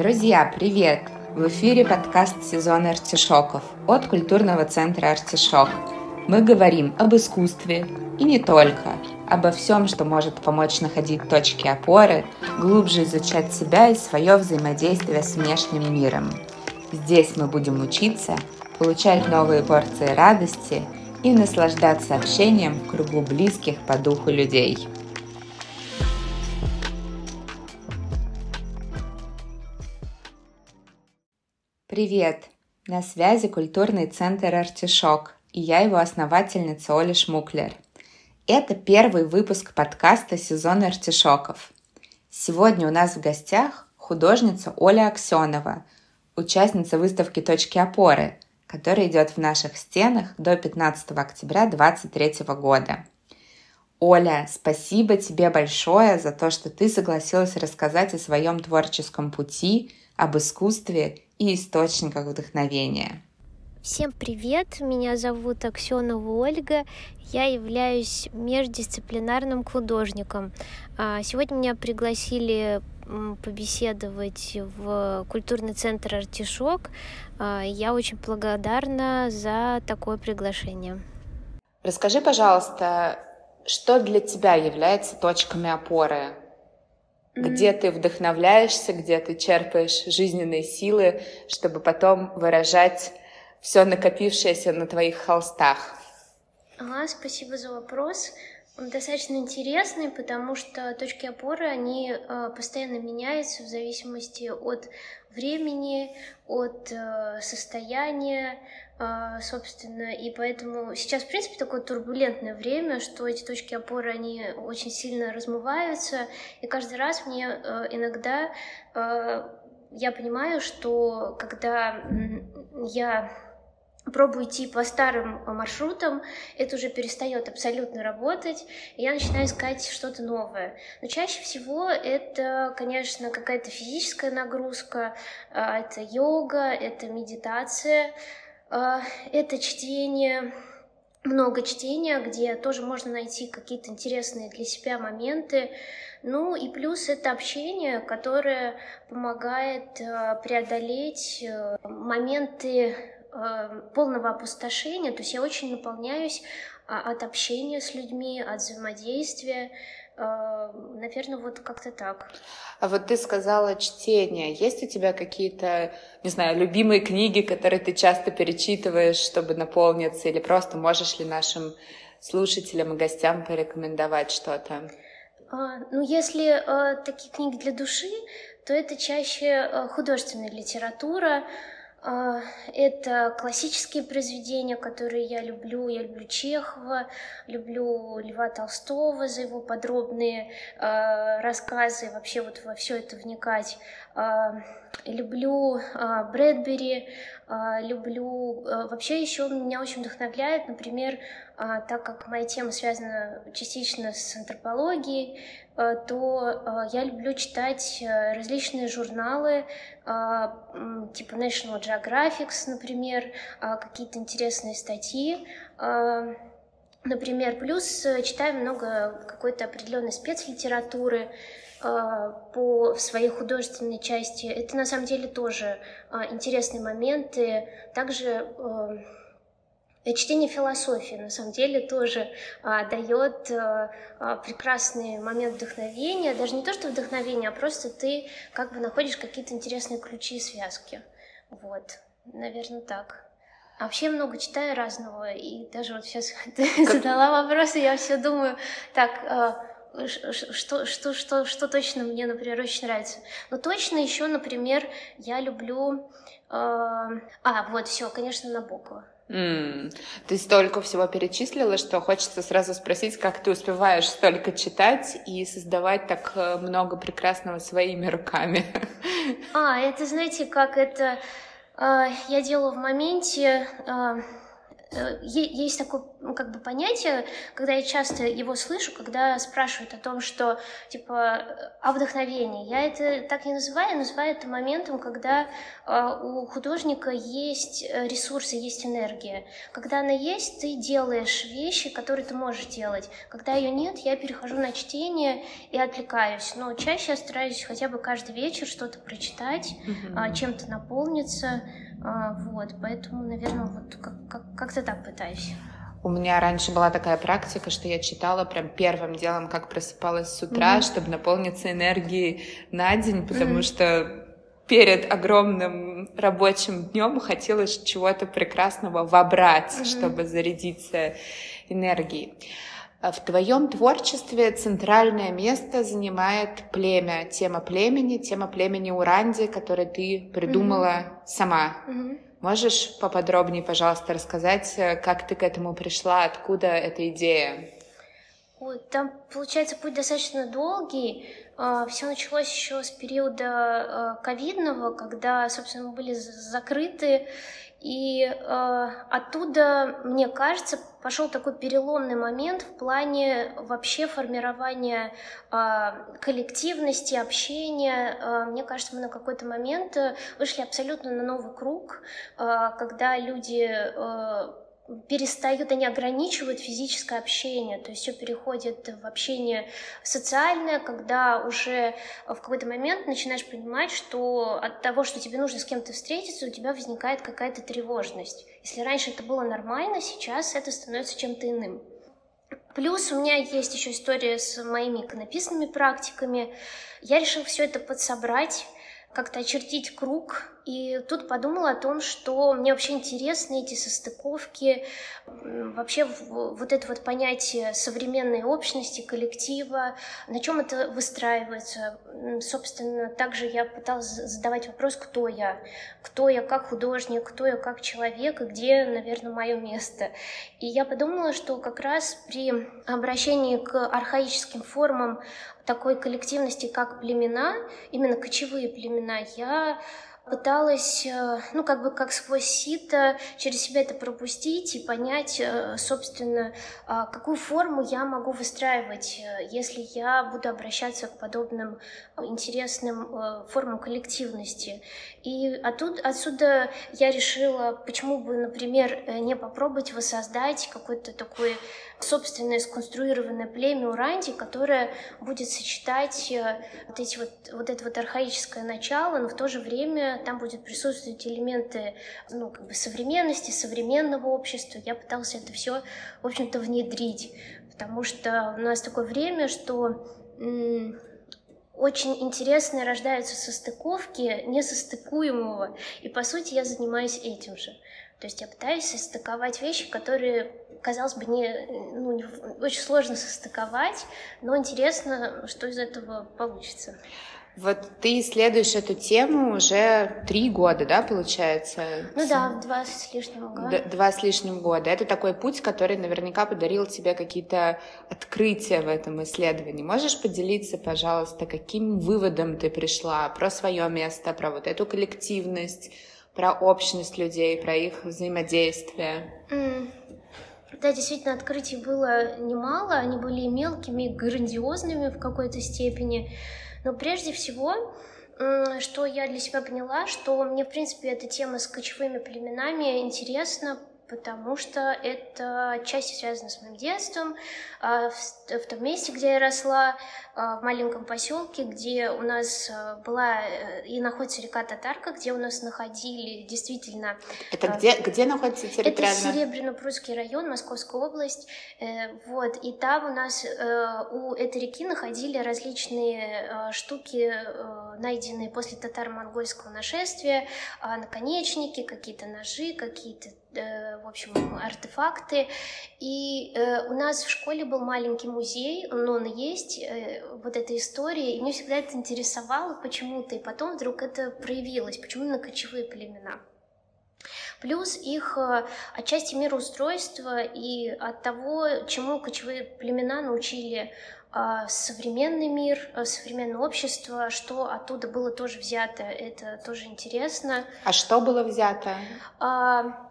Друзья, привет! В эфире подкаст «Сезон артишоков» от культурного центра «Артишок». Мы говорим об искусстве и не только, обо всем, что может помочь находить точки опоры, глубже изучать себя и свое взаимодействие с внешним миром. Здесь мы будем учиться, получать новые порции радости и наслаждаться общением в кругу близких по духу людей. Привет! На связи культурный центр «Артишок» и я его основательница Оля Шмуклер. Это первый выпуск подкаста «Сезон артишоков». Сегодня у нас в гостях художница Оля Аксенова, участница выставки «Точки опоры», которая идет в наших стенах до 15 октября 2023 года. Оля, спасибо тебе большое за то, что ты согласилась рассказать о своем творческом пути, об искусстве и источниках вдохновения. Всем привет, меня зовут Аксенова Ольга, я являюсь междисциплинарным художником. А, сегодня меня пригласили побеседовать в культурный центр «Артишок». А, я очень благодарна за такое приглашение. Расскажи, пожалуйста, что для тебя является точками опоры где ты вдохновляешься, где ты черпаешь жизненные силы, чтобы потом выражать все накопившееся на твоих холстах. Ага, спасибо за вопрос. Он достаточно интересный, потому что точки опоры, они э, постоянно меняются в зависимости от времени, от э, состояния, собственно, и поэтому сейчас, в принципе, такое турбулентное время, что эти точки опоры, они очень сильно размываются, и каждый раз мне э, иногда э, я понимаю, что когда я пробую идти по старым маршрутам, это уже перестает абсолютно работать, и я начинаю искать что-то новое. Но чаще всего это, конечно, какая-то физическая нагрузка, а, это йога, это медитация, а, это чтение, много чтения, где тоже можно найти какие-то интересные для себя моменты. Ну и плюс это общение, которое помогает а, преодолеть э, моменты Эм, полного опустошения, то есть я очень наполняюсь а, от общения с людьми, от взаимодействия, Наверное, вот как-то так. А вот ты сказала чтение. Есть у тебя какие-то, не знаю, любимые книги, которые ты часто перечитываешь, чтобы наполниться, или просто можешь ли нашим слушателям и гостям порекомендовать что-то? А, ну, если а, такие книги для души, то это чаще а, художественная литература, это классические произведения, которые я люблю. Я люблю Чехова, люблю Льва Толстого за его подробные э, рассказы, вообще вот во все это вникать. Э, люблю э, Брэдбери, э, люблю... Э, вообще еще меня очень вдохновляет, например, э, так как моя тема связана частично с антропологией, Э, то э, я люблю читать э, различные журналы, типа National Geographic, например, какие-то интересные статьи. Например, плюс читаю много какой-то определенной спецлитературы по своей художественной части. Это на самом деле тоже интересные моменты. Также Э, чтение философии на самом деле тоже а, дает а, а, прекрасный момент вдохновения, даже не то что вдохновение, а просто ты как бы находишь какие-то интересные ключи и связки. Вот, наверное, так. А вообще много читаю разного, и даже вот сейчас ты задала вопросы, я все думаю, так, а, что, что, что, что точно мне, например, очень нравится. Но точно еще, например, я люблю... Э, а, вот, все, конечно, Набокова. Mm. Ты столько всего перечислила, что хочется сразу спросить, как ты успеваешь столько читать и создавать так э, много прекрасного своими руками. А, это знаете, как это э, я делаю в моменте. Э, есть такой ну, как бы понятие, когда я часто его слышу, когда спрашивают о том, что, типа, о вдохновении. Я это так не называю, я называю это моментом, когда э, у художника есть ресурсы, есть энергия. Когда она есть, ты делаешь вещи, которые ты можешь делать. Когда ее нет, я перехожу на чтение и отвлекаюсь. Но чаще я стараюсь хотя бы каждый вечер что-то прочитать, mm-hmm. чем-то наполниться. А, вот, поэтому, наверное, вот как- как- как-то так пытаюсь. У меня раньше была такая практика, что я читала прям первым делом, как просыпалась с утра, mm-hmm. чтобы наполниться энергией на день, потому mm-hmm. что перед огромным рабочим днем хотелось чего-то прекрасного вобрать, mm-hmm. чтобы зарядиться энергией. В твоем творчестве центральное место занимает племя, тема племени, тема племени Уранди, которую ты придумала mm-hmm. сама. Mm-hmm. Можешь поподробнее, пожалуйста, рассказать, э, как ты к этому пришла, откуда эта идея? Вот, там, получается, путь достаточно долгий. А, Все началось еще с периода э, ковидного, когда, собственно, мы были закрыты, и э, оттуда, мне кажется, пошел такой переломный момент в плане вообще формирования э, коллективности, общения. Э, мне кажется, мы на какой-то момент вышли абсолютно на новый круг, э, когда люди э, перестают, они ограничивают физическое общение, то есть все переходит в общение социальное, когда уже в какой-то момент начинаешь понимать, что от того, что тебе нужно с кем-то встретиться, у тебя возникает какая-то тревожность. Если раньше это было нормально, сейчас это становится чем-то иным. Плюс у меня есть еще история с моими иконописными практиками. Я решила все это подсобрать, как-то очертить круг и тут подумала о том, что мне вообще интересны эти состыковки, вообще вот это вот понятие современной общности, коллектива, на чем это выстраивается. Собственно, также я пыталась задавать вопрос, кто я, кто я как художник, кто я как человек, и где, наверное, мое место. И я подумала, что как раз при обращении к архаическим формам такой коллективности, как племена, именно кочевые племена, я пыталась, э, ну, как бы как сквозь сито через себя это пропустить и понять, э, собственно, а, какую форму я могу выстраивать, э, если я буду обращаться к подобным интересным формам коллективности. И оттуда, отсюда я решила, почему бы, например, не попробовать воссоздать какой-то такой собственное сконструированное племя Уранди, которое будет сочетать э, вот, эти вот, вот это вот архаическое начало, но в то же время там будет присутствовать элементы ну, как бы современности, современного общества. Я пыталась это все, в общем-то, внедрить, потому что у нас такое время, что очень интересные рождаются состыковки несостыкуемого, и по сути я занимаюсь этим же. То есть я пытаюсь состыковать вещи, которые, казалось бы, не, ну, не, очень сложно состыковать, но интересно, что из этого получится. Вот ты исследуешь эту тему уже три года, да, получается? Ну да, два с лишним года. Два с лишним года. Это такой путь, который наверняка подарил тебе какие-то открытия в этом исследовании. Можешь поделиться, пожалуйста, каким выводом ты пришла про свое место, про вот эту коллективность, про общность людей, про их взаимодействие. Mm. Да, действительно, открытий было немало, они были мелкими, грандиозными в какой-то степени. Но прежде всего, что я для себя поняла, что мне, в принципе, эта тема с кочевыми племенами интересна, потому что это отчасти связано с моим детством, а, в том месте, где я росла, а, в маленьком поселке, где у нас а, была э, и находится река Татарка, где у нас находили действительно... Это где, где находится территориально? Это Серебряно-Прудский район, Московская область. Э, вот, и там у нас э, у этой реки находили различные штуки, найденные после татаро-монгольского нашествия, наконечники, какие-то ножи, какие-то в общем, артефакты. И у нас в школе был маленький музей, но он есть, вот эта история, и мне всегда это интересовало почему-то, и потом вдруг это проявилось, почему именно кочевые племена. Плюс их э, отчасти мироустройства и от того, чему кочевые племена научили современный мир, э, современное общество, что оттуда было тоже взято, это тоже интересно. А что было взято? А,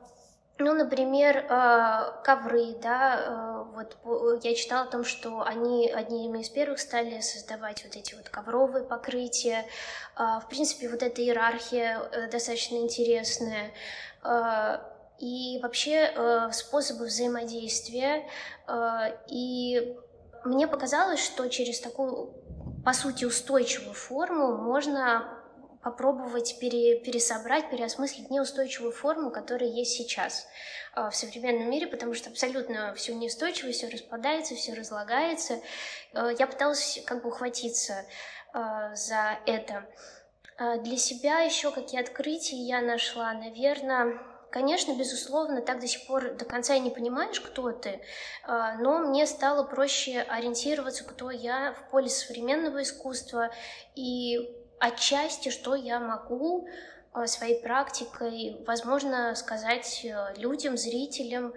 ну, например, э, ковры, да, э, вот я читала о том, что они одними из первых стали создавать вот эти вот ковровые покрытия. В принципе, вот эта иерархия достаточно интересная. И вообще способы взаимодействия. И мне показалось, что через такую, по сути, устойчивую форму можно попробовать пере, пересобрать, переосмыслить неустойчивую форму, которая есть сейчас э, в современном мире, потому что абсолютно все неустойчиво, все распадается, все разлагается. Э, я пыталась как бы ухватиться э, за это. Для себя еще какие открытия я нашла, наверное, Конечно, безусловно, так до сих пор до конца и не понимаешь, кто ты, но мне стало проще ориентироваться, кто я в поле современного искусства и отчасти, что я могу э, своей практикой, возможно, сказать э, людям, зрителям.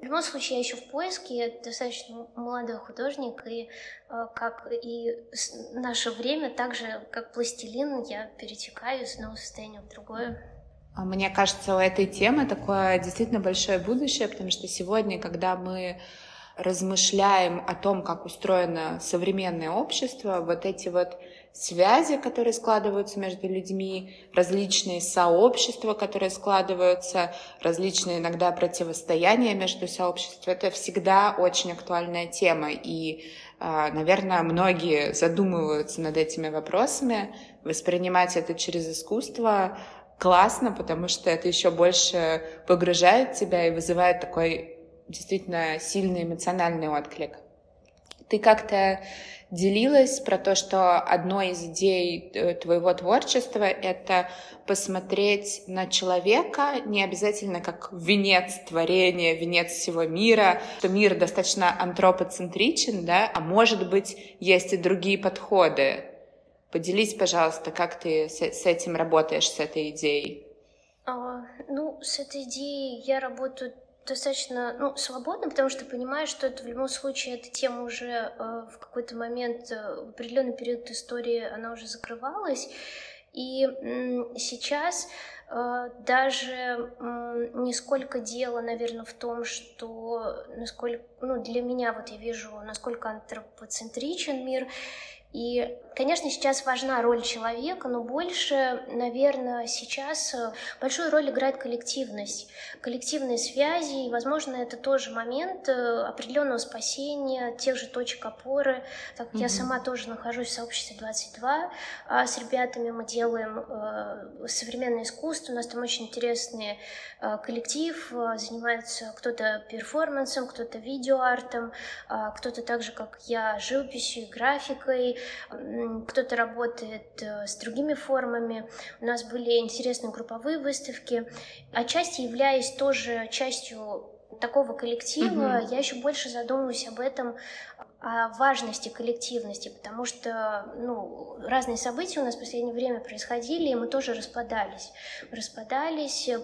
В любом случае, я еще в поиске, я достаточно молодой художник, и э, как и наше время, так же, как пластилин, я перетекаю из одного состояния в другое. А мне кажется, у этой темы такое действительно большое будущее, потому что сегодня, когда мы размышляем о том, как устроено современное общество, вот эти вот связи, которые складываются между людьми, различные сообщества, которые складываются, различные иногда противостояния между сообществами. Это всегда очень актуальная тема. И, а, наверное, многие задумываются над этими вопросами. Воспринимать это через искусство классно, потому что это еще больше погружает тебя и вызывает такой действительно сильный эмоциональный отклик. Ты как-то делилась про то, что одной из идей э, твоего творчества — это посмотреть на человека не обязательно как венец творения, венец всего мира, что мир достаточно антропоцентричен, да, а может быть, есть и другие подходы. Поделись, пожалуйста, как ты с, этим работаешь, с этой идеей? А, ну, с этой идеей я работаю достаточно ну, свободно, потому что понимаю, что это в любом случае эта тема уже э, в какой-то момент, э, в определенный период истории она уже закрывалась. И сейчас э, даже э, не сколько дело, наверное, в том, что насколько, ну, для меня вот я вижу, насколько антропоцентричен мир, и, конечно, сейчас важна роль человека, но больше, наверное, сейчас э, большую роль играет коллективность, коллективные связи, и, возможно, это тоже момент э, определенного спасения, тех же точек опоры. Так mm-hmm. я сама тоже нахожусь в сообществе 22, а с ребятами мы делаем э, современное искусство, у нас там очень интересный коллектив, занимается кто-то перформансом, кто-то видеоартом, а кто-то так же, как я, живописью, графикой, кто-то работает э, с другими формами. У нас были интересные групповые выставки. Отчасти являясь тоже частью такого коллектива, mm-hmm. я еще больше задумываюсь об этом, о важности коллективности, потому что ну, разные события у нас в последнее время происходили, и мы тоже распадались. Распадались, э,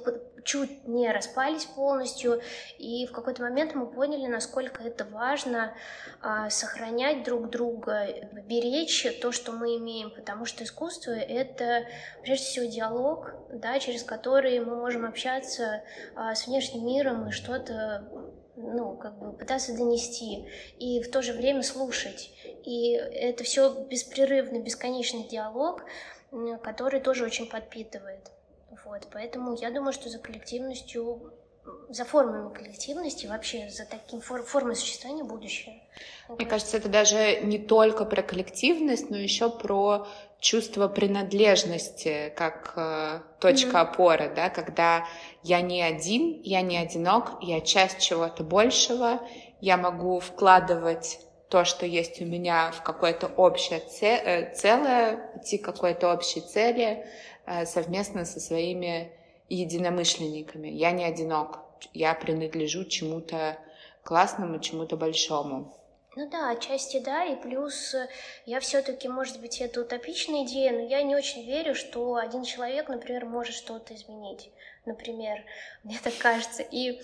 чуть не распались полностью, и в какой-то момент мы поняли, насколько это важно а, сохранять друг друга, беречь то, что мы имеем, потому что искусство — это прежде всего диалог, да, через который мы можем общаться а, с внешним миром и что-то ну, как бы пытаться донести и в то же время слушать. И это все беспрерывный, бесконечный диалог, который тоже очень подпитывает. Вот, поэтому я думаю, что за коллективностью, за формами коллективности, вообще за таким фор формой существования будущее. Мне кажется, это даже не только про коллективность, но еще про чувство принадлежности как э, точка mm-hmm. опоры, да, когда я не один, я не одинок, я часть чего-то большего, я могу вкладывать то, что есть у меня в какое-то общее э, целое, идти к какой-то общей цели э, совместно со своими единомышленниками. Я не одинок, я принадлежу чему-то классному, чему-то большому. Ну да, отчасти да, и плюс э, я все-таки, может быть, это утопичная идея, но я не очень верю, что один человек, например, может что-то изменить, например, мне так кажется. И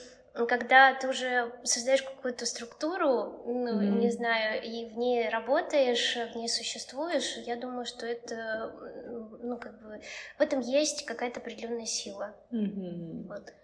когда ты уже создаешь какую-то структуру, ну, mm-hmm. не знаю, и в ней работаешь, в ней существуешь, я думаю, что это, ну, как бы, в этом есть какая-то определенная сила. Mm-hmm. Вот.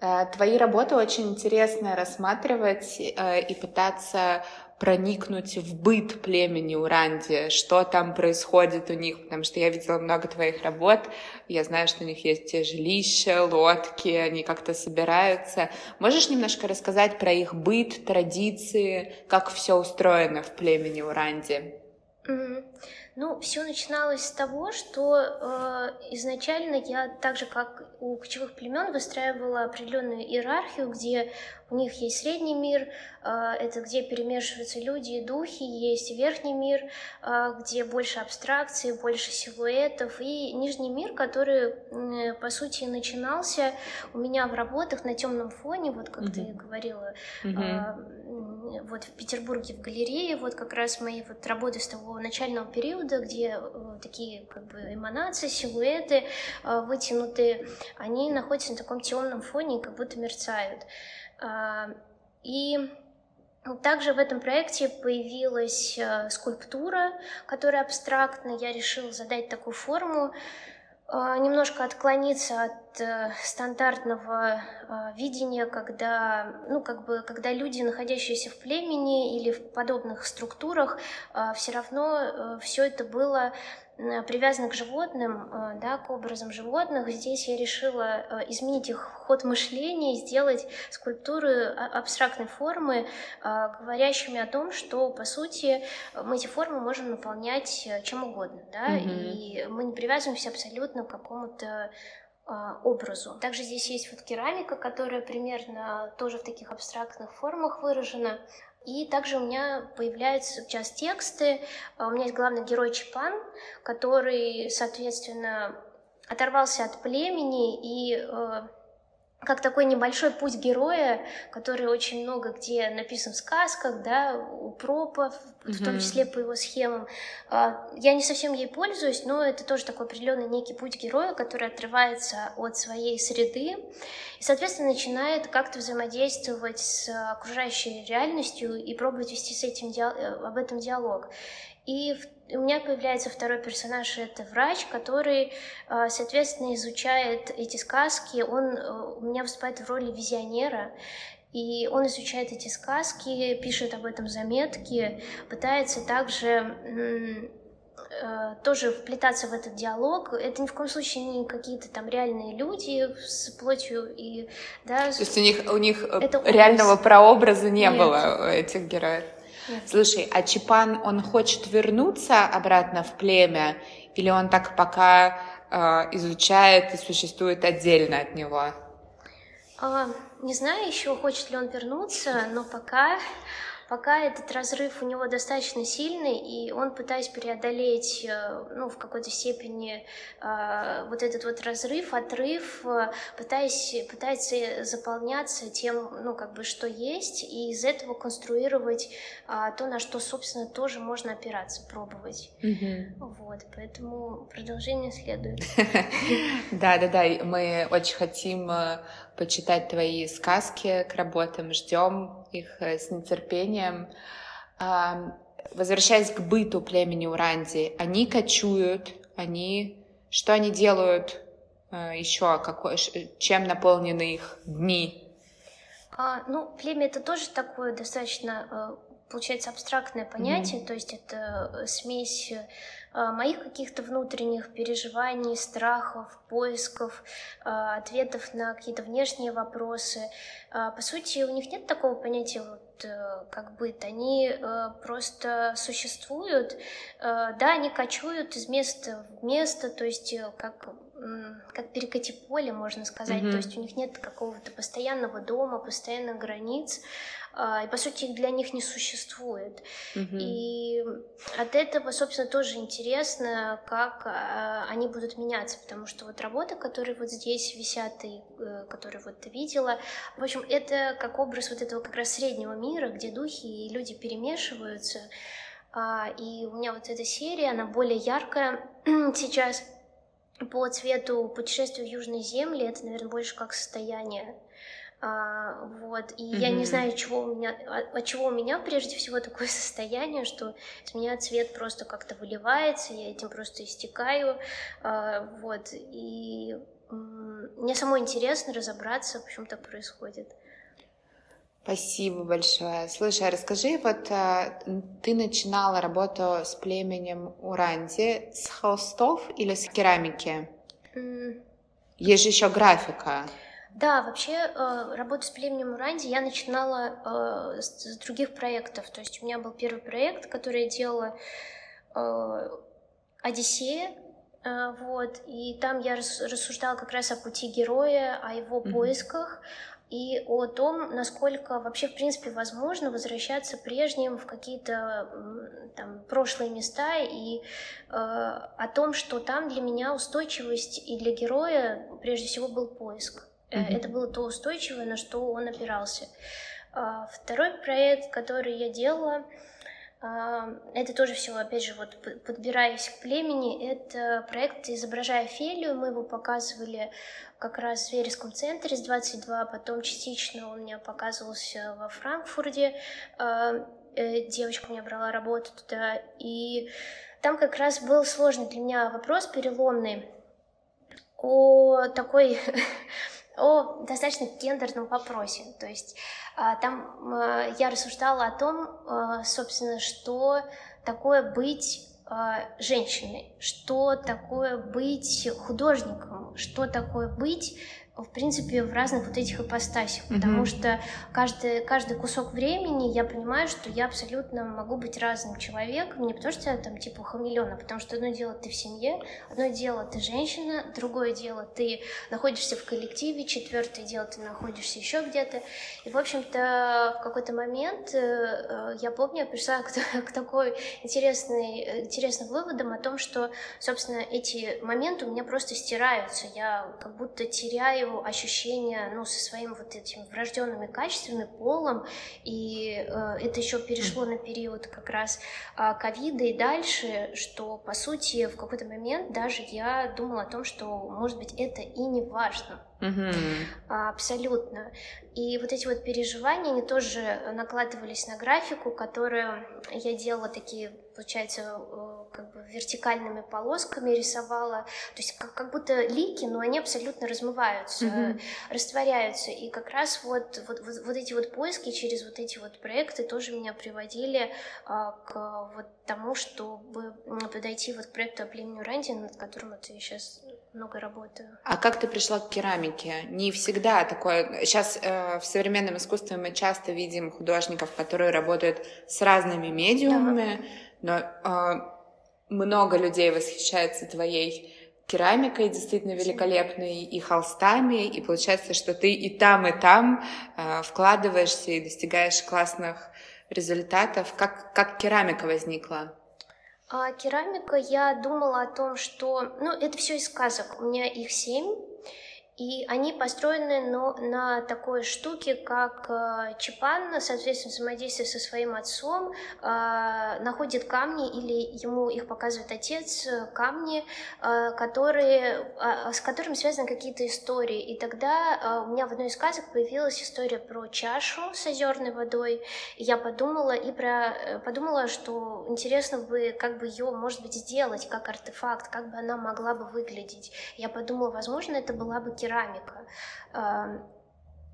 Э, твои работы очень интересно рассматривать э, и пытаться проникнуть в быт племени Уранди, что там происходит у них, потому что я видела много твоих работ, я знаю, что у них есть те жилища, лодки, они как-то собираются. Можешь немножко рассказать про их быт, традиции, как все устроено в племени Уранди? Ну, все начиналось с того, что э, изначально я, так же как у кочевых племен, выстраивала определенную иерархию, где у них есть средний мир, а, это где перемешиваются люди и духи, есть верхний мир, а, где больше абстракции, больше силуэтов, и нижний мир, который, по сути, начинался у меня в работах на темном фоне, вот как mm-hmm. ты говорила, mm-hmm. Вот в Петербурге в галерее, вот как раз мои вот работы с того начального периода, где э, такие как бы эманации, силуэты вытянутые, они находятся на таком темном фоне и как будто мерцают. А, и также в этом проекте появилась э, скульптура, которая абстрактна. Я решила задать такую форму, немножко отклониться от э, стандартного а, видения, когда, ну, как бы, когда люди, находящиеся в племени или в подобных структурах, все равно э, все это было Э, привязаны к животным, э, да, к образам животных. Здесь я решила э, изменить их ход мышления, сделать скульптуры а, абстрактной формы, говорящими о том, что, по сути, мы эти формы можем наполнять чем угодно, да, mm-hmm. и мы не привязываемся абсолютно к какому-то образу. Также здесь есть вот керамика, которая примерно тоже в таких абстрактных формах выражена. И также у меня появляются сейчас тексты. А, у меня есть главный герой Чипан, который, соответственно, оторвался от племени и э, как такой небольшой путь героя, который очень много где написан в сказках, да, у пропов, mm-hmm. в том числе по его схемам. А, я не совсем ей пользуюсь, но это тоже такой определенный некий путь героя, который отрывается от своей среды и, соответственно, начинает как-то взаимодействовать с окружающей реальностью и пробовать вести с этим э, об этом диалог. И у меня появляется второй персонаж, это врач, который, э, соответственно, изучает эти сказки. Он э, у меня выступает в роли визионера. И он изучает эти сказки, пишет об этом заметки, пытается также э, тоже вплетаться в этот диалог. Это ни в коем случае не какие-то там реальные люди с плотью и да. То есть у них у них это реального образ. прообраза не Нет. было этих героев. Слушай, а Чипан, он хочет вернуться обратно в племя, или он так пока э, изучает и существует отдельно от него? А, не знаю еще, хочет ли он вернуться, но пока Пока этот разрыв у него достаточно сильный, и он, пытаясь преодолеть, э, ну, в какой-то степени э, вот этот вот разрыв, отрыв, э, пытаясь, пытается заполняться тем, ну, как бы, что есть, и из этого конструировать то, на что, собственно, тоже можно опираться, пробовать. Вот, поэтому продолжение следует. Да, да, да, мы очень хотим почитать твои сказки к работам, ждем их э, с нетерпением. Возвращаясь к быту племени Уранди, они кочуют, они... Что они делают э, еще? Какой, чем наполнены их дни? А, ну, племя это тоже такое достаточно, э, получается, абстрактное понятие, mm-hmm. то есть это смесь а, моих каких-то внутренних переживаний, страхов, поисков, а, ответов на какие-то внешние вопросы. А, по сути, у них нет такого понятия вот, э, как быт. Они э, просто существуют. Да, они кочуют из места в место, то есть э, как как перекати поле, можно сказать. Mm-hmm. То есть у них нет какого-то постоянного дома, постоянных границ. А, и по сути для них не существует. Mm-hmm. И от этого, собственно, тоже интересно, как а, они будут меняться, потому что вот работы, которые вот здесь висят и э, которые вот ты видела, в общем, это как образ вот этого как раз среднего мира, где духи и люди перемешиваются. А, и у меня вот эта серия, она более яркая сейчас по цвету путешествия в Южной Земли, это, наверное, больше как состояние А, вот, и mm-hmm. я не знаю, чего у меня, от, от чего у меня прежде всего такое состояние, что из меня цвет просто как-то выливается, я этим просто истекаю, а, вот, и мне самой интересно разобраться, почему так происходит. Спасибо большое. Слушай, а расскажи, вот а, ты начинала работу с племенем Уранди с холстов или с керамики? Mm. Есть же еще графика. Да, вообще э, работу с племенем Уранди я начинала э, с других проектов. То есть у меня был первый проект, который я делала э, Одиссея, вот, и там я рассуждала как раз о пути героя, о его mm-hmm. поисках, и о том, насколько вообще, в принципе, возможно возвращаться прежним в какие-то там прошлые места, и э, о том, что там для меня устойчивость и для героя прежде всего был поиск. Mm-hmm. Это было то устойчивое, на что он опирался. А, второй проект, который я делала, а, это тоже все, опять же, вот подбираясь к племени, это проект «Изображая Офелию». Мы его показывали как раз в Вереском центре с 22, потом частично он у меня показывался во Франкфурте. Э, девочка мне брала работу туда, и там как раз был сложный для меня вопрос, переломный, о такой о достаточно гендерном вопросе. То есть а, там а, я рассуждала о том, а, собственно, что такое быть женщиной, что такое быть художником, что такое быть в принципе, в разных вот этих ипостасях, mm-hmm. потому что каждый, каждый кусок времени я понимаю, что я абсолютно могу быть разным человеком, не потому что я там типа хамелеон, а потому что одно дело ты в семье, одно дело ты женщина, другое дело ты находишься в коллективе, четвертое дело ты находишься еще где-то. И, в общем-то, в какой-то момент э, э я помню, я пришла к, к такой интересной, интересным выводам о том, что, собственно, эти моменты у меня просто стираются, я как будто теряю свое ощущение, ну, со своим вот этим врожденными качествами, полом, и э, это еще перешло на период как раз э, ковида и дальше, что, по сути, в какой-то момент даже я думала о том, что, может быть, это и не важно. Mm-hmm. Абсолютно. И вот эти вот переживания, они тоже накладывались на графику, которую я делала такие, получается, э, как бы вертикальными полосками рисовала. То есть как, как будто лики, но они абсолютно размываются, mm-hmm. растворяются. И как раз вот, вот, вот, вот эти вот поиски через вот эти вот проекты тоже меня приводили а, к вот тому, чтобы подойти вот к проекту о племени Ранди, над которым вот я сейчас много работаю. А как ты пришла к керамике? Не всегда такое. Сейчас э, в современном искусстве мы часто видим художников, которые работают с разными медиумами, да. но э, много людей восхищается твоей керамикой действительно великолепной и холстами, и получается, что ты и там, и там э, вкладываешься и достигаешь классных результатов. Как, как керамика возникла? А керамика, я думала о том, что... Ну, это все из сказок. У меня их семь. И они построены но, на такой штуке, как э, Чапан, соответственно, взаимодействие со своим отцом, э, находит камни, или ему их показывает отец, э, камни, э, которые, э, с которыми связаны какие-то истории. И тогда э, у меня в одной из сказок появилась история про чашу с озерной водой. И я подумала, и про, э, подумала, что интересно бы как бы ее, может быть, сделать как артефакт, как бы она могла бы выглядеть. Я подумала, возможно, это была бы керамика.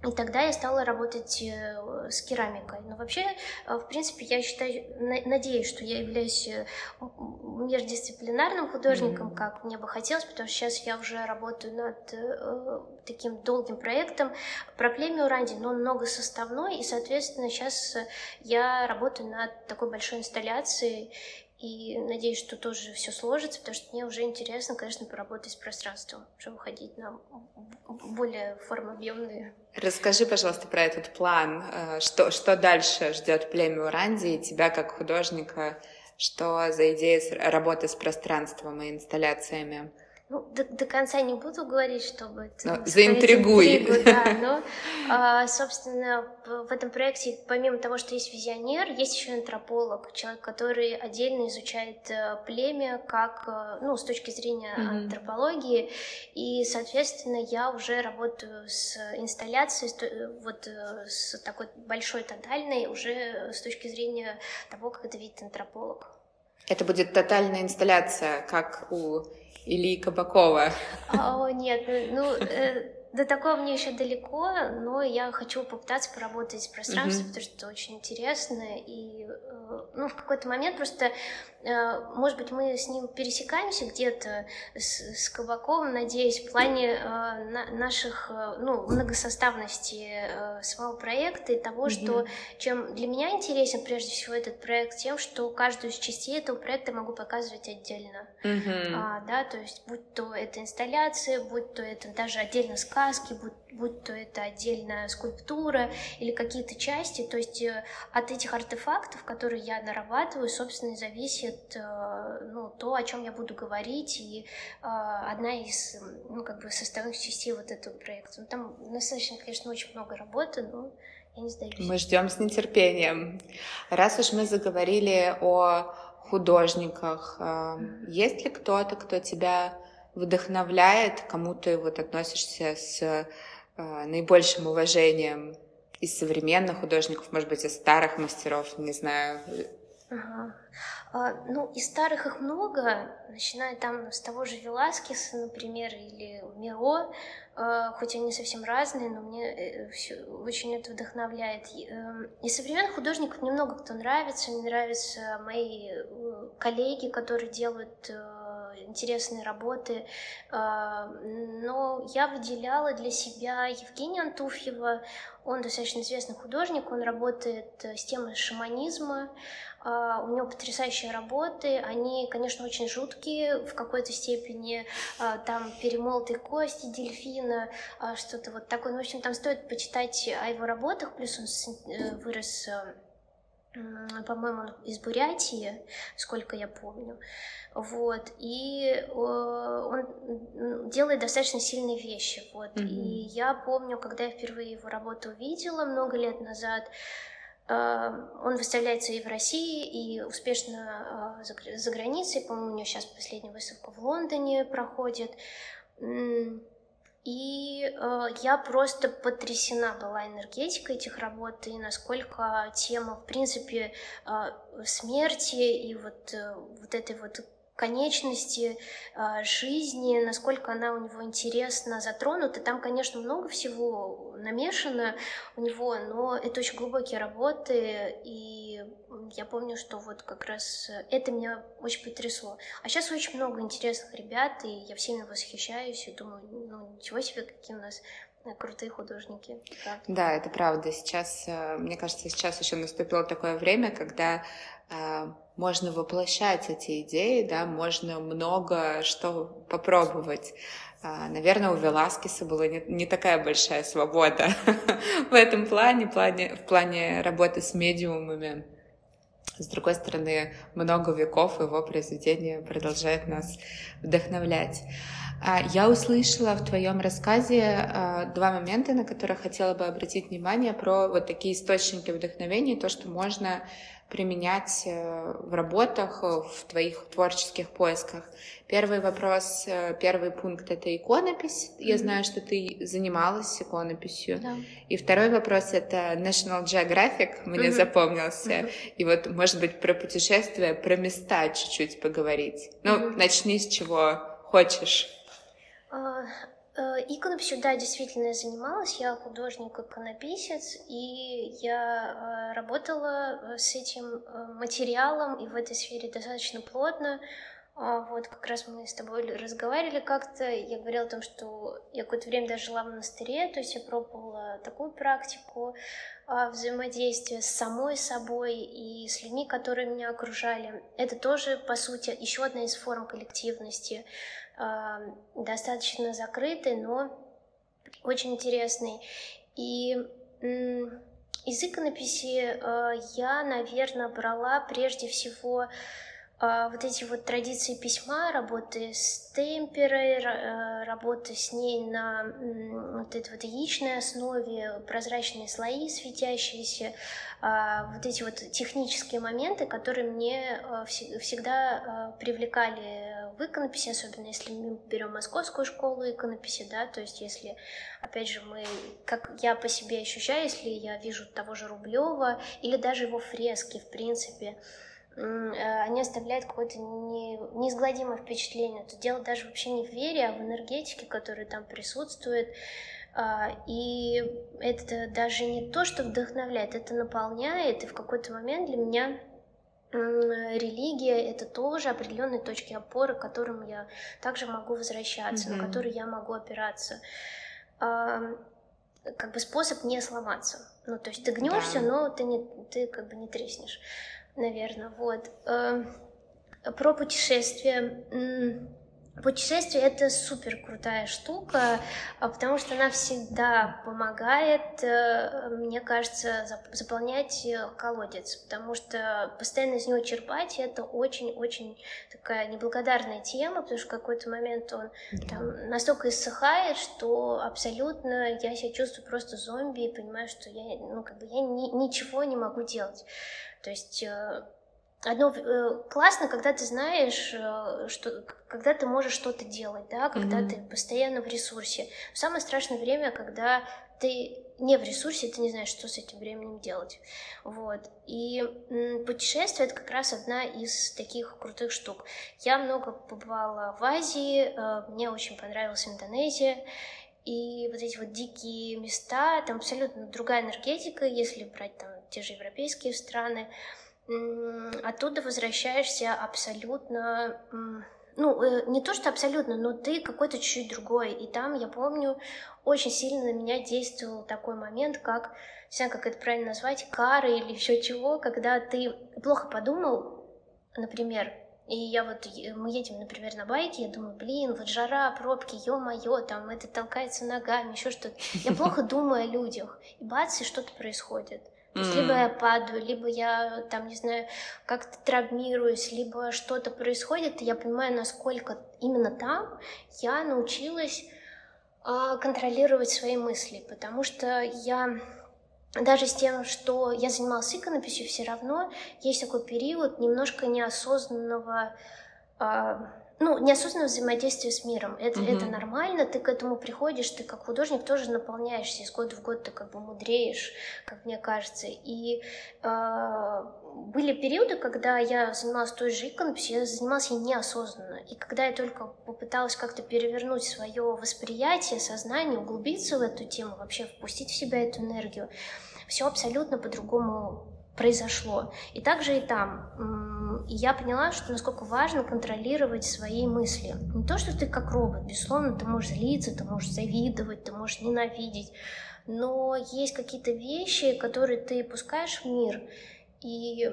И тогда я стала работать э, с керамикой. Но вообще, э, в принципе, я считаю, надеюсь, что я являюсь э, междисциплинарным художником, mm-hmm. как мне бы хотелось, потому что сейчас я уже работаю над э, таким долгим проектом про племя Уранди, но он многосоставной, и, соответственно, сейчас я работаю над такой большой инсталляцией, и надеюсь, что тоже все сложится, потому что мне уже интересно, конечно, поработать с пространством, чтобы выходить на более формообъемные. Расскажи, пожалуйста, про этот план. Э, что, что дальше ждет племя Уранди и тебя как художника? Что за идея работы с пространством и инсталляциями? Ну, до, до конца не буду говорить, чтобы... Но, заинтригуй. Интригу, да, но, а, собственно, в этом проекте, помимо того, что есть визионер, есть еще антрополог, человек, который отдельно изучает э, племя, как, э, ну, с точки зрения mm-hmm. антропологии, и, соответственно, я уже работаю с инсталляцией, вот э, с такой большой тотальной, уже с точки зрения того, как это видит антрополог. Это будет тотальная инсталляция, как у Ильи Кабакова. О, нет, ну, э, до такого мне еще далеко, но я хочу попытаться поработать с пространством, mm-hmm. потому что это очень интересно. И э, ну, в какой-то момент просто Э, может быть, мы с ним пересекаемся где-то с, с Кабаковым, надеюсь, в плане э, на, наших, ну, многосоставности самого проекта и того, mm-hmm. что чем для меня интересен прежде всего этот проект, тем, что каждую из частей этого проекта могу показывать отдельно. Mm-hmm. А, да, то есть, будь то это инсталляция, будь то это даже отдельно сказки, будь, будь то это отдельная скульптура или какие-то части, то есть э, от этих артефактов, которые я нарабатываю, собственно, зависит э, ну, то, о чем я буду говорить, и э, одна из ну, как бы составных частей вот этого проекта. Ну, там достаточно, конечно, очень много работы, но я не сдаюсь. Мы ждем с нетерпением. Раз уж мы заговорили о художниках, есть ли кто-то, кто тебя вдохновляет, кому ты вот относишься с наибольшим уважением из современных художников, может быть, из старых мастеров, не знаю. Ага. А, ну, из старых их много, начиная там с того же Веласкеса, например, или Миро, а, хоть они совсем разные, но мне э, все, очень это вдохновляет. Эм, из современных художников немного кто нравится, мне нравятся мои э, коллеги, которые делают э, интересные работы, а, но я выделяла для себя Евгения Антуфьева, он достаточно известный художник, он работает с темой шаманизма, а, у него потрясающие работы, они, конечно, очень жуткие в какой-то степени, а, там перемолотые кости дельфина, что-то вот такое. Ну, в общем, там стоит почитать о его работах, плюс он э, вырос по-моему, из Бурятии, сколько я помню. Вот, и он делает достаточно сильные вещи, вот. Mm-hmm. И я помню, когда я впервые его работу увидела много лет назад, Эм, он выставляется и в России, и успешно э, за границей. По-моему, у него сейчас последняя выставка в Лондоне проходит. И э, я просто потрясена была энергетикой этих работ и насколько тема, в принципе, э, смерти и вот, э, вот этой вот конечности а, жизни, насколько она у него интересно затронута. Там, конечно, много всего намешано у него, но это очень глубокие работы, и я помню, что вот как раз это меня очень потрясло. А сейчас очень много интересных ребят, и я всеми восхищаюсь, и думаю, ну ничего себе, какие у нас крутые художники. Правда. Да, это правда. Сейчас, э, мне кажется, сейчас еще наступило такое время, когда а, можно воплощать эти идеи, да, можно много что попробовать. А, наверное, у Веласкеса была не, такая большая свобода в этом плане, в плане работы с медиумами. С другой стороны, много веков его произведения продолжает нас вдохновлять. А, я услышала в твоем рассказе два момента, на которые хотела бы обратить внимание, про вот такие источники вдохновения, то, что можно применять э, в работах, э, в твоих творческих поисках. Первый вопрос, э, первый пункт — это иконопись. Mm-hmm. Я знаю, что ты занималась иконописью. Да. И второй вопрос — это National Geographic, мне mm-hmm. запомнился. Mm-hmm. И вот, может быть, про путешествия, про места чуть-чуть поговорить. Ну, mm-hmm. начни с чего хочешь. Э, иконописью, да, действительно я занималась. Я художник-иконописец, и я э, работала э, с этим материалом и в этой сфере достаточно плотно. А вот как раз мы с тобой разговаривали как-то, я говорила о том, что я какое-то время даже жила в монастыре, то есть я пробовала такую практику а, взаимодействия с самой собой и с людьми, которые меня окружали. Это тоже, по сути, еще одна из форм коллективности. Достаточно закрытый, но очень интересный. И из иконописи а, я, наверное, брала прежде всего а, вот эти вот традиции письма, работы с темперой, э, работы с ней на вот этой вот яичной основе, прозрачные слои светящиеся, а, вот эти вот технические моменты, которые мне э, всегда э, привлекали в иконописи, особенно если мы берем московскую школу иконописи, да, то есть если, опять же, мы, как я по себе ощущаю, если я вижу того же Рублева или даже его фрески, в принципе, Э, они оставляют какое-то не, неизгладимое впечатление. Это дело даже вообще не в вере, а в энергетике, которая там присутствует. А, и это даже не то, что вдохновляет, это наполняет, и в какой-то момент для меня религия это тоже определенные точки опоры, к которым я также могу возвращаться, mm-hmm. на которые я могу опираться. Как бы способ не сломаться. Ну, то есть ты гнешься, да. но ты, не, ты как бы не треснешь наверное, вот. Эм, про путешествия. Путешествие это супер крутая штука, а, потому что она всегда помогает, э, мне кажется, заполнять э, колодец, потому что постоянно из него черпать это очень-очень такая неблагодарная тема, потому что в какой-то момент он там настолько иссыхает, что абсолютно я себя чувствую просто зомби и понимаю, что я, ну, как бы я ни, ничего не могу делать. То есть э, одно э, классно, когда ты знаешь, э, что когда ты можешь что-то делать, да, когда mm-hmm. ты постоянно в ресурсе. Самое страшное время, когда ты не в ресурсе, ты не знаешь, что с этим временем делать. Вот. И путешествие это как раз одна из таких крутых штук. Я много побывала в Азии, мне очень понравилась Индонезия. И вот эти вот дикие места, там абсолютно другая энергетика, если брать там те же европейские страны. Оттуда возвращаешься абсолютно ну, э, не то, что абсолютно, но ты какой-то чуть-чуть другой. И там, я помню, очень сильно на меня действовал такой момент, как, не знаю, как это правильно назвать, кары или еще чего, когда ты плохо подумал, например, и я вот, мы едем, например, на байке, я думаю, блин, вот жара, пробки, ё-моё, там это толкается ногами, еще что-то. Я плохо думаю о людях, и бац, и что-то происходит. То есть либо я падаю, либо я там, не знаю, как-то травмируюсь, либо что-то происходит, и я понимаю, насколько именно там я научилась э, контролировать свои мысли, потому что я даже с тем, что я занималась иконописью, все равно есть такой период немножко неосознанного э, ну, неосознанное взаимодействие с миром. Это, mm-hmm. это нормально, ты к этому приходишь, ты как художник тоже наполняешься, из года в год ты как бы мудреешь, как мне кажется. И э, были периоды, когда я занималась той же иконописью, я занималась ей неосознанно. И когда я только попыталась как-то перевернуть свое восприятие, сознание, углубиться в эту тему, вообще впустить в себя эту энергию, все абсолютно по-другому произошло. И также и там. Я поняла, что насколько важно контролировать свои мысли. Не то, что ты как робот, безусловно, ты можешь злиться, ты можешь завидовать, ты можешь ненавидеть, но есть какие-то вещи, которые ты пускаешь в мир, и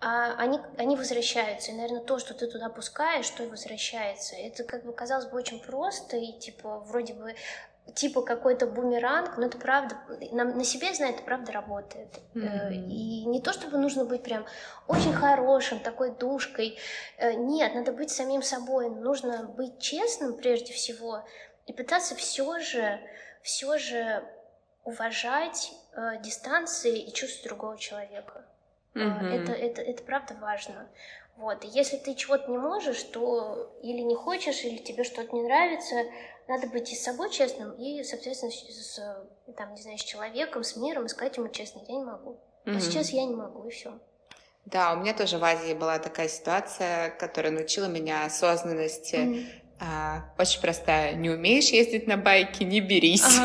а они, они возвращаются. И, наверное, то, что ты туда пускаешь, то и возвращается. Это, как бы, казалось бы, очень просто, и, типа, вроде бы типа какой-то бумеранг, но это правда, на, на себе знаю, это правда работает. Mm-hmm. И не то, чтобы нужно быть прям очень хорошим, такой душкой. Э, нет, надо быть самим собой, нужно быть честным прежде всего и пытаться все же, все же уважать э, дистанции и чувства другого человека. Mm-hmm. Это, это, это правда важно. Вот. И если ты чего-то не можешь, то или не хочешь, или тебе что-то не нравится, надо быть и с собой честным, и, соответственно, с, там, не знаю, с человеком, с миром, и сказать ему честно, я не могу. Mm-hmm. А сейчас я не могу, и все. Да, у меня тоже в Азии была такая ситуация, которая научила меня осознанности. Mm-hmm а, очень простая. Не умеешь ездить на байке, не берись.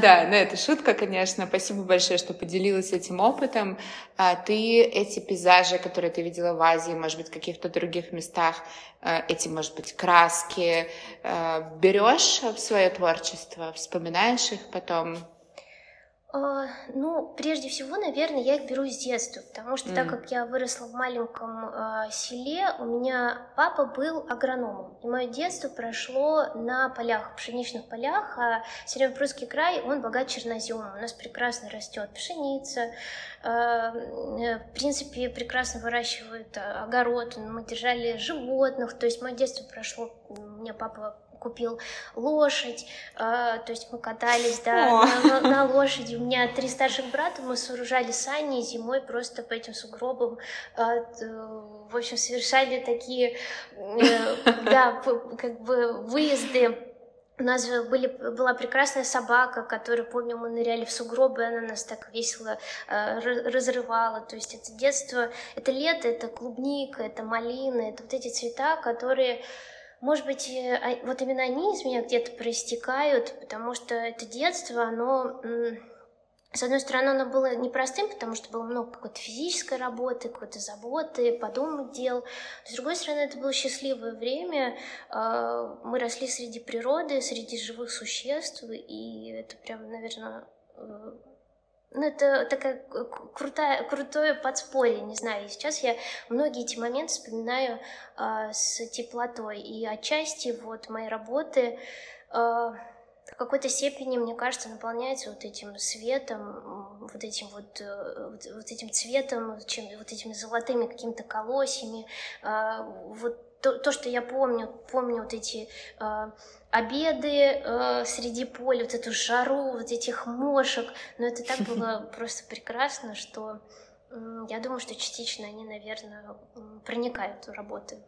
Да, но это шутка, конечно. Спасибо большое, что поделилась этим опытом. А, ты эти пейзажи, которые ты видела в Азии, может быть, в каких-то других местах, а, эти, может быть, краски, берешь в свое творчество, вспоминаешь их потом? А, ну, прежде всего, наверное, я их беру с детства, потому что mm. так как я выросла в маленьком э, селе, у меня папа был агрономом, и мое детство прошло на полях, пшеничных полях, а Северо-Прусский край, он богат черноземом, у нас прекрасно растет пшеница, э, в принципе, прекрасно выращивают огород, мы держали животных, то есть мое детство прошло, у меня папа купил лошадь, э, то есть мы катались, да, на, на лошади. У меня три старших брата, мы сооружали сани и зимой просто по этим сугробам, э, в общем, совершали такие, э, да, как бы выезды у нас были, была прекрасная собака, которую, помню, мы ныряли в сугробы, она нас так весело э, разрывала. То есть это детство, это лето, это клубника, это малина, это вот эти цвета, которые может быть, а, вот именно они из меня где-то проистекают, потому что это детство, оно, с одной стороны, оно было непростым, потому что было много какой-то физической работы, какой-то заботы, по дому дел. С другой стороны, это было счастливое время. А, мы росли среди природы, среди живых существ, и это прям, наверное, э, ну, это такая крутая, крутое подспорье, не знаю. И сейчас я многие эти моменты вспоминаю э, с теплотой. И отчасти вот мои работы э, в какой-то степени, мне кажется, наполняются вот этим светом, вот этим вот, э, вот, вот этим цветом, чем, вот этими золотыми какими-то колосьями. Э, вот то, то, что я помню, помню вот эти э, обеды э, среди поля, вот эту жару, вот этих мошек. Но это так было просто прекрасно, что э, я думаю, что частично они, наверное, проникают в работы.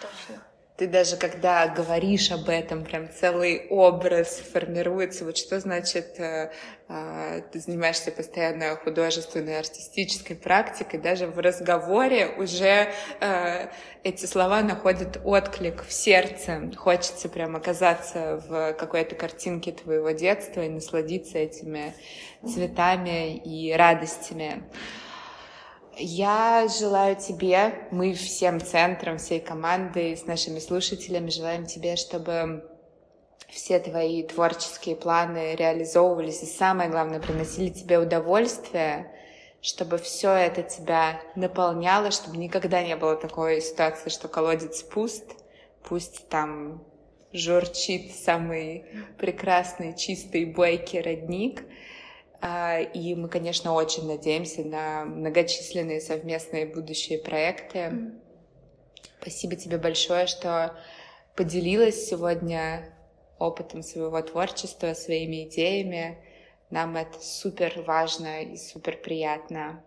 Точно ты даже когда говоришь об этом, прям целый образ формируется. Вот что значит, э, э, ты занимаешься постоянно художественной, артистической практикой, даже в разговоре уже э, эти слова находят отклик в сердце. Хочется прям оказаться в какой-то картинке твоего детства и насладиться этими цветами и радостями. Я желаю тебе, мы всем центром, всей командой, с нашими слушателями желаем тебе, чтобы все твои творческие планы реализовывались и самое главное, приносили тебе удовольствие, чтобы все это тебя наполняло, чтобы никогда не было такой ситуации, что колодец пуст, пусть там журчит самый прекрасный, чистый, бойкий родник — и мы, конечно, очень надеемся на многочисленные совместные будущие проекты. Mm. Спасибо тебе большое, что поделилась сегодня опытом своего творчества, своими идеями. Нам это супер важно и супер приятно.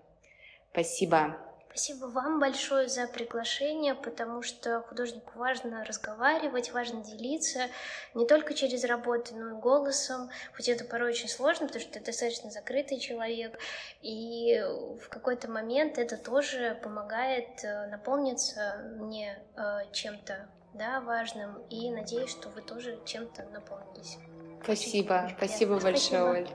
Спасибо. Спасибо вам большое за приглашение, потому что художнику важно разговаривать, важно делиться не только через работу, но и голосом, хоть это порой очень сложно, потому что ты достаточно закрытый человек, и в какой-то момент это тоже помогает э, наполниться мне э, чем-то да, важным, и надеюсь, что вы тоже чем-то наполнились. Спасибо, спасибо большое, Оль.